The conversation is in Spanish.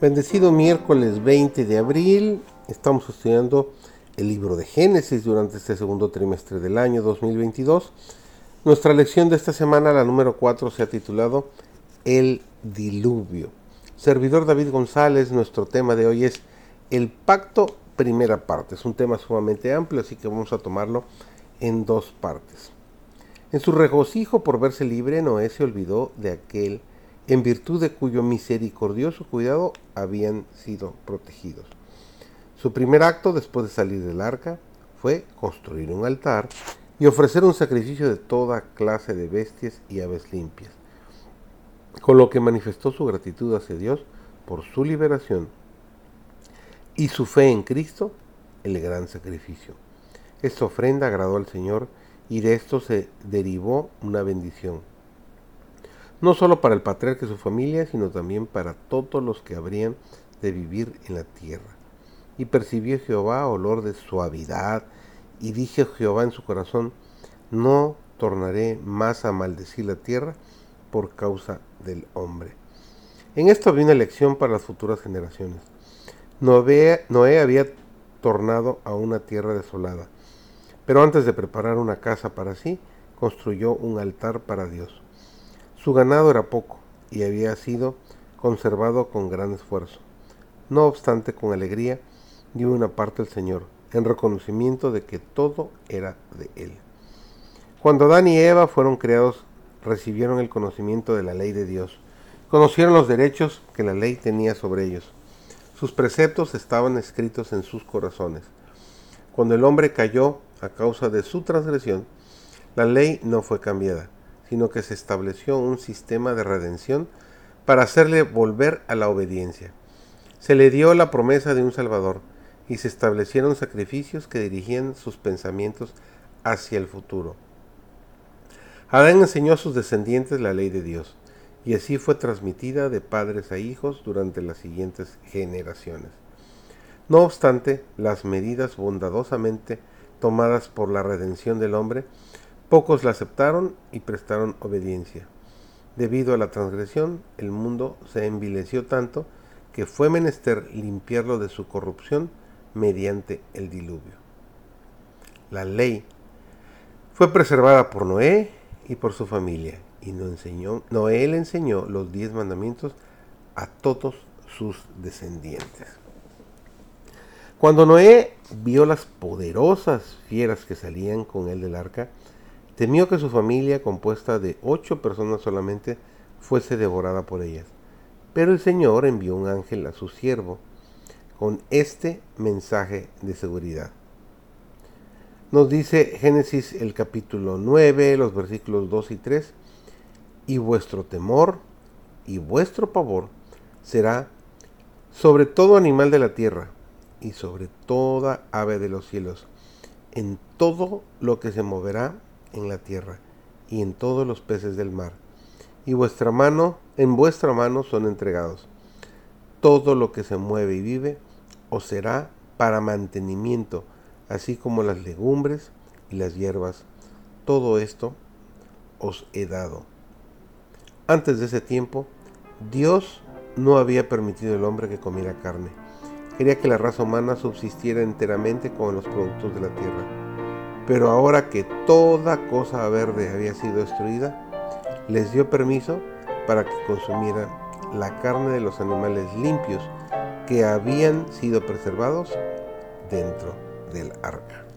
Bendecido miércoles 20 de abril, estamos estudiando el libro de Génesis durante este segundo trimestre del año 2022. Nuestra lección de esta semana, la número 4, se ha titulado El diluvio. Servidor David González, nuestro tema de hoy es el pacto primera parte. Es un tema sumamente amplio, así que vamos a tomarlo en dos partes. En su regocijo por verse libre, Noé se olvidó de aquel en virtud de cuyo misericordioso cuidado habían sido protegidos. Su primer acto después de salir del arca fue construir un altar y ofrecer un sacrificio de toda clase de bestias y aves limpias, con lo que manifestó su gratitud hacia Dios por su liberación y su fe en Cristo, el gran sacrificio. Esta ofrenda agradó al Señor y de esto se derivó una bendición no solo para el patriarca y su familia, sino también para todos los que habrían de vivir en la tierra. Y percibió Jehová olor de suavidad, y dije Jehová en su corazón, no tornaré más a maldecir la tierra por causa del hombre. En esto había una lección para las futuras generaciones. Noé, Noé había tornado a una tierra desolada, pero antes de preparar una casa para sí, construyó un altar para Dios. Su ganado era poco y había sido conservado con gran esfuerzo. No obstante, con alegría dio una parte al Señor, en reconocimiento de que todo era de Él. Cuando Adán y Eva fueron creados, recibieron el conocimiento de la ley de Dios. Conocieron los derechos que la ley tenía sobre ellos. Sus preceptos estaban escritos en sus corazones. Cuando el hombre cayó a causa de su transgresión, la ley no fue cambiada sino que se estableció un sistema de redención para hacerle volver a la obediencia. Se le dio la promesa de un Salvador y se establecieron sacrificios que dirigían sus pensamientos hacia el futuro. Adán enseñó a sus descendientes la ley de Dios, y así fue transmitida de padres a hijos durante las siguientes generaciones. No obstante, las medidas bondadosamente tomadas por la redención del hombre Pocos la aceptaron y prestaron obediencia. Debido a la transgresión, el mundo se envileció tanto que fue menester limpiarlo de su corrupción mediante el diluvio. La ley fue preservada por Noé y por su familia, y enseñó, Noé le enseñó los diez mandamientos a todos sus descendientes. Cuando Noé vio las poderosas fieras que salían con él del arca, Temió que su familia, compuesta de ocho personas solamente, fuese devorada por ellas. Pero el Señor envió un ángel a su siervo con este mensaje de seguridad. Nos dice Génesis el capítulo 9, los versículos 2 y 3, y vuestro temor y vuestro pavor será sobre todo animal de la tierra y sobre toda ave de los cielos, en todo lo que se moverá en la tierra y en todos los peces del mar. Y vuestra mano, en vuestra mano son entregados. Todo lo que se mueve y vive os será para mantenimiento, así como las legumbres y las hierbas. Todo esto os he dado. Antes de ese tiempo, Dios no había permitido al hombre que comiera carne. Quería que la raza humana subsistiera enteramente con los productos de la tierra pero ahora que toda cosa verde había sido destruida, les dio permiso para que consumieran la carne de los animales limpios que habían sido preservados dentro del arca.